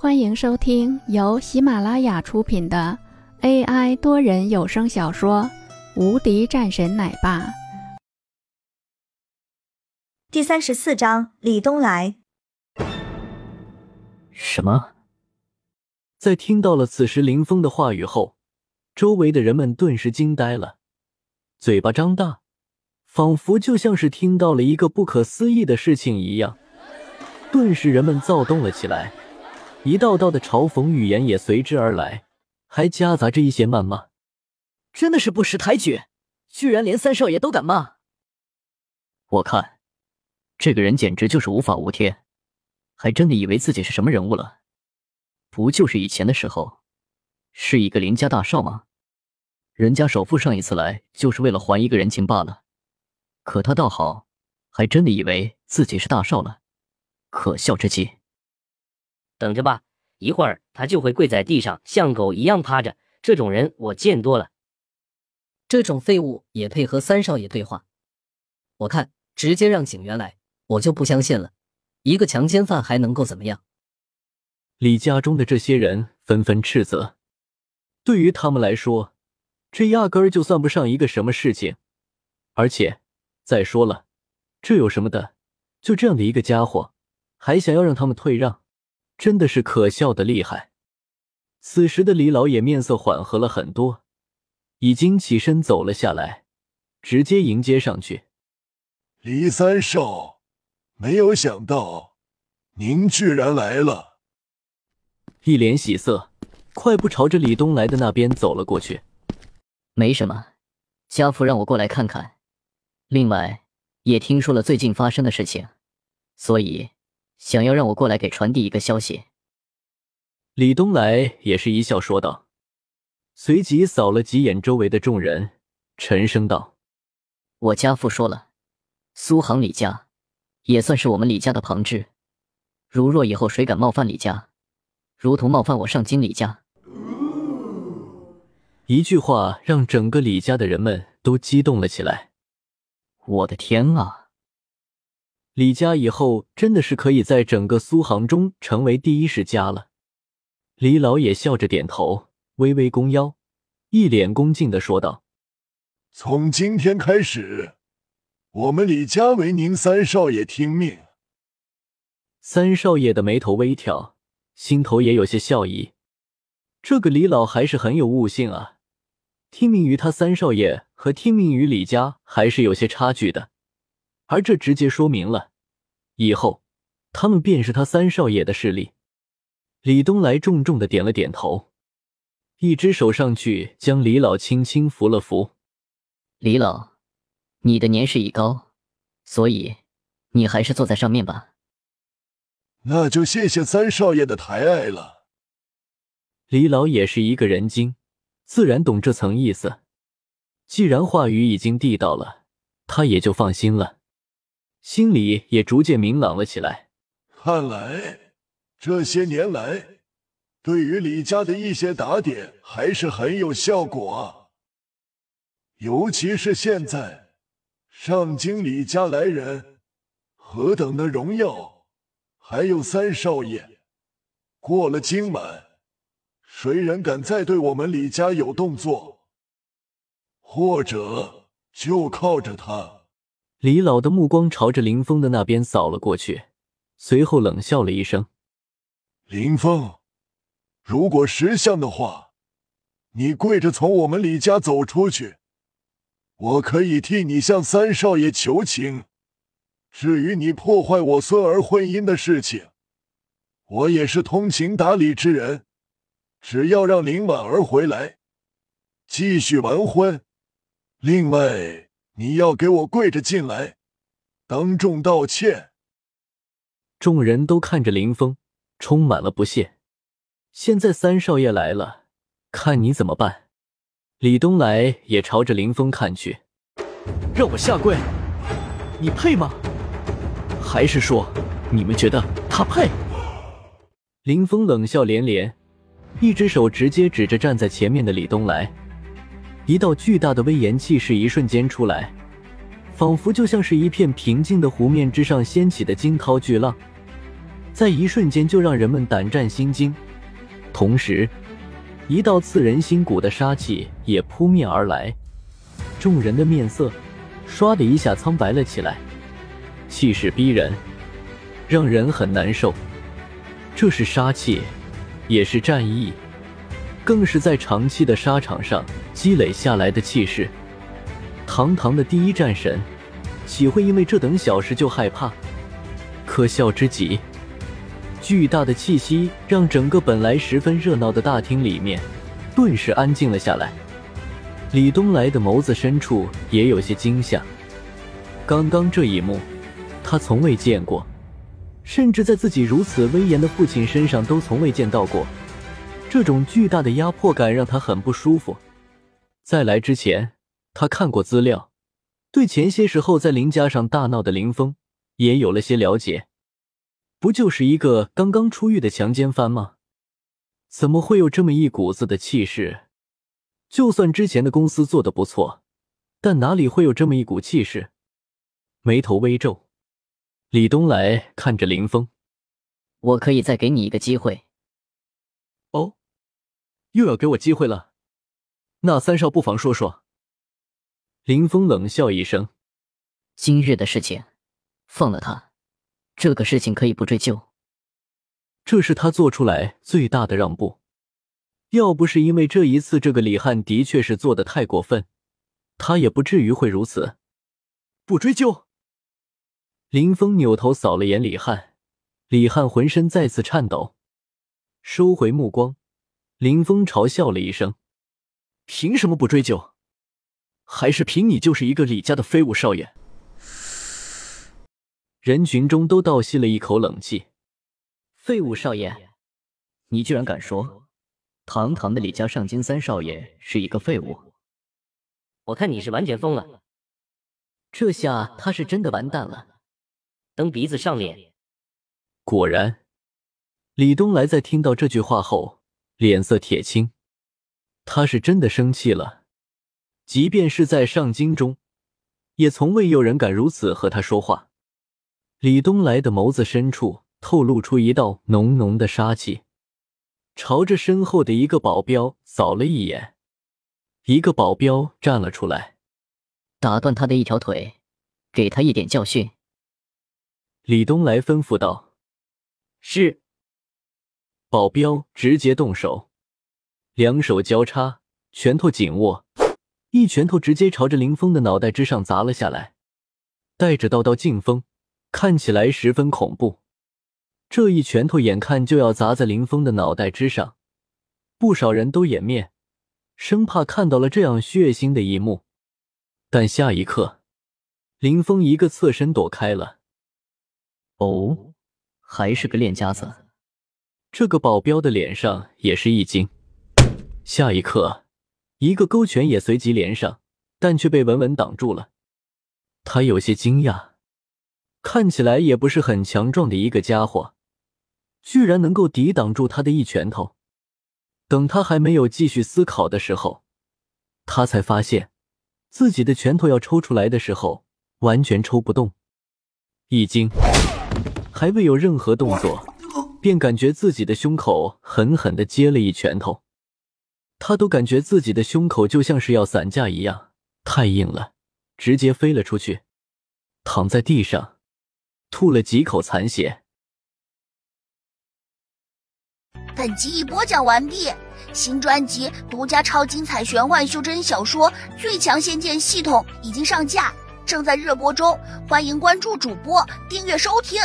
欢迎收听由喜马拉雅出品的 AI 多人有声小说《无敌战神奶爸》第三十四章：李东来。什么？在听到了此时林峰的话语后，周围的人们顿时惊呆了，嘴巴张大，仿佛就像是听到了一个不可思议的事情一样。顿时，人们躁动了起来。一道道的嘲讽语言也随之而来，还夹杂着一些谩骂。真的是不识抬举，居然连三少爷都敢骂！我看这个人简直就是无法无天，还真的以为自己是什么人物了？不就是以前的时候是一个林家大少吗？人家首富上一次来就是为了还一个人情罢了，可他倒好，还真的以为自己是大少了，可笑之极。等着吧，一会儿他就会跪在地上，像狗一样趴着。这种人我见多了，这种废物也配和三少爷对话？我看直接让警员来，我就不相信了。一个强奸犯还能够怎么样？李家中的这些人纷纷斥责，对于他们来说，这压根儿就算不上一个什么事情。而且再说了，这有什么的？就这样的一个家伙，还想要让他们退让？真的是可笑的厉害。此时的李老也面色缓和了很多，已经起身走了下来，直接迎接上去。李三少，没有想到您居然来了。一脸喜色，快步朝着李东来的那边走了过去。没什么，家父让我过来看看。另外，也听说了最近发生的事情，所以。想要让我过来给传递一个消息，李东来也是一笑说道，随即扫了几眼周围的众人，沉声道：“我家父说了，苏杭李家也算是我们李家的旁支，如若以后谁敢冒犯李家，如同冒犯我上京李家。”一句话让整个李家的人们都激动了起来。我的天啊！李家以后真的是可以在整个苏杭中成为第一世家了。李老也笑着点头，微微弓腰，一脸恭敬的说道：“从今天开始，我们李家为您三少爷听命。”三少爷的眉头微挑，心头也有些笑意。这个李老还是很有悟性啊，听命于他三少爷和听命于李家还是有些差距的。而这直接说明了，以后他们便是他三少爷的势力。李东来重重的点了点头，一只手上去将李老轻轻扶了扶。李老，你的年事已高，所以你还是坐在上面吧。那就谢谢三少爷的抬爱了。李老也是一个人精，自然懂这层意思。既然话语已经地道了，他也就放心了。心里也逐渐明朗了起来。看来这些年来，对于李家的一些打点还是很有效果啊。尤其是现在上京李家来人，何等的荣耀！还有三少爷过了今晚，谁人敢再对我们李家有动作，或者就靠着他。李老的目光朝着林峰的那边扫了过去，随后冷笑了一声：“林峰，如果识相的话，你跪着从我们李家走出去，我可以替你向三少爷求情。至于你破坏我孙儿婚姻的事情，我也是通情达理之人，只要让林婉儿回来，继续完婚。另外。”你要给我跪着进来，当众道歉。众人都看着林峰，充满了不屑。现在三少爷来了，看你怎么办。李东来也朝着林峰看去，让我下跪，你配吗？还是说你们觉得他配？林峰冷笑连连，一只手直接指着站在前面的李东来。一道巨大的威严气势一瞬间出来，仿佛就像是一片平静的湖面之上掀起的惊涛巨浪。在一瞬间就让人们胆战心惊。同时，一道刺人心骨的杀气也扑面而来，众人的面色唰的一下苍白了起来，气势逼人，让人很难受。这是杀气，也是战意，更是在长期的沙场上积累下来的气势。堂堂的第一战神，岂会因为这等小事就害怕？可笑之极！巨大的气息让整个本来十分热闹的大厅里面顿时安静了下来。李东来的眸子深处也有些惊吓。刚刚这一幕，他从未见过，甚至在自己如此威严的父亲身上都从未见到过。这种巨大的压迫感让他很不舒服。在来之前，他看过资料，对前些时候在林家上大闹的林峰也有了些了解。不就是一个刚刚出狱的强奸犯吗？怎么会有这么一股子的气势？就算之前的公司做的不错，但哪里会有这么一股气势？眉头微皱，李东来看着林峰：“我可以再给你一个机会。”哦，又要给我机会了？那三少不妨说说。林峰冷笑一声：“今日的事情，放了他。”这个事情可以不追究，这是他做出来最大的让步。要不是因为这一次这个李汉的确是做的太过分，他也不至于会如此。不追究。林峰扭头扫了眼李汉，李汉浑身再次颤抖，收回目光。林峰嘲笑了一声：“凭什么不追究？还是凭你就是一个李家的废物少爷？”人群中都倒吸了一口冷气。废物少爷，你居然敢说堂堂的李家上京三少爷是一个废物？我看你是完全疯了。这下他是真的完蛋了，蹬鼻子上脸。果然，李东来在听到这句话后，脸色铁青。他是真的生气了。即便是在上京中，也从未有人敢如此和他说话。李东来的眸子深处透露出一道浓浓的杀气，朝着身后的一个保镖扫了一眼，一个保镖站了出来，打断他的一条腿，给他一点教训。李东来吩咐道：“是。”保镖直接动手，两手交叉，拳头紧握，一拳头直接朝着林峰的脑袋之上砸了下来，带着道道劲风。看起来十分恐怖，这一拳头眼看就要砸在林峰的脑袋之上，不少人都掩面，生怕看到了这样血腥的一幕。但下一刻，林峰一个侧身躲开了。哦，还是个练家子。这个保镖的脸上也是一惊。下一刻，一个勾拳也随即连上，但却被稳稳挡住了。他有些惊讶。看起来也不是很强壮的一个家伙，居然能够抵挡住他的一拳头。等他还没有继续思考的时候，他才发现自己的拳头要抽出来的时候，完全抽不动。一惊，还未有任何动作，便感觉自己的胸口狠狠的接了一拳头。他都感觉自己的胸口就像是要散架一样，太硬了，直接飞了出去，躺在地上。吐了几口残血。本集已播讲完毕，新专辑独家超精彩玄幻修真小说《最强仙剑系统》已经上架，正在热播中，欢迎关注主播，订阅收听。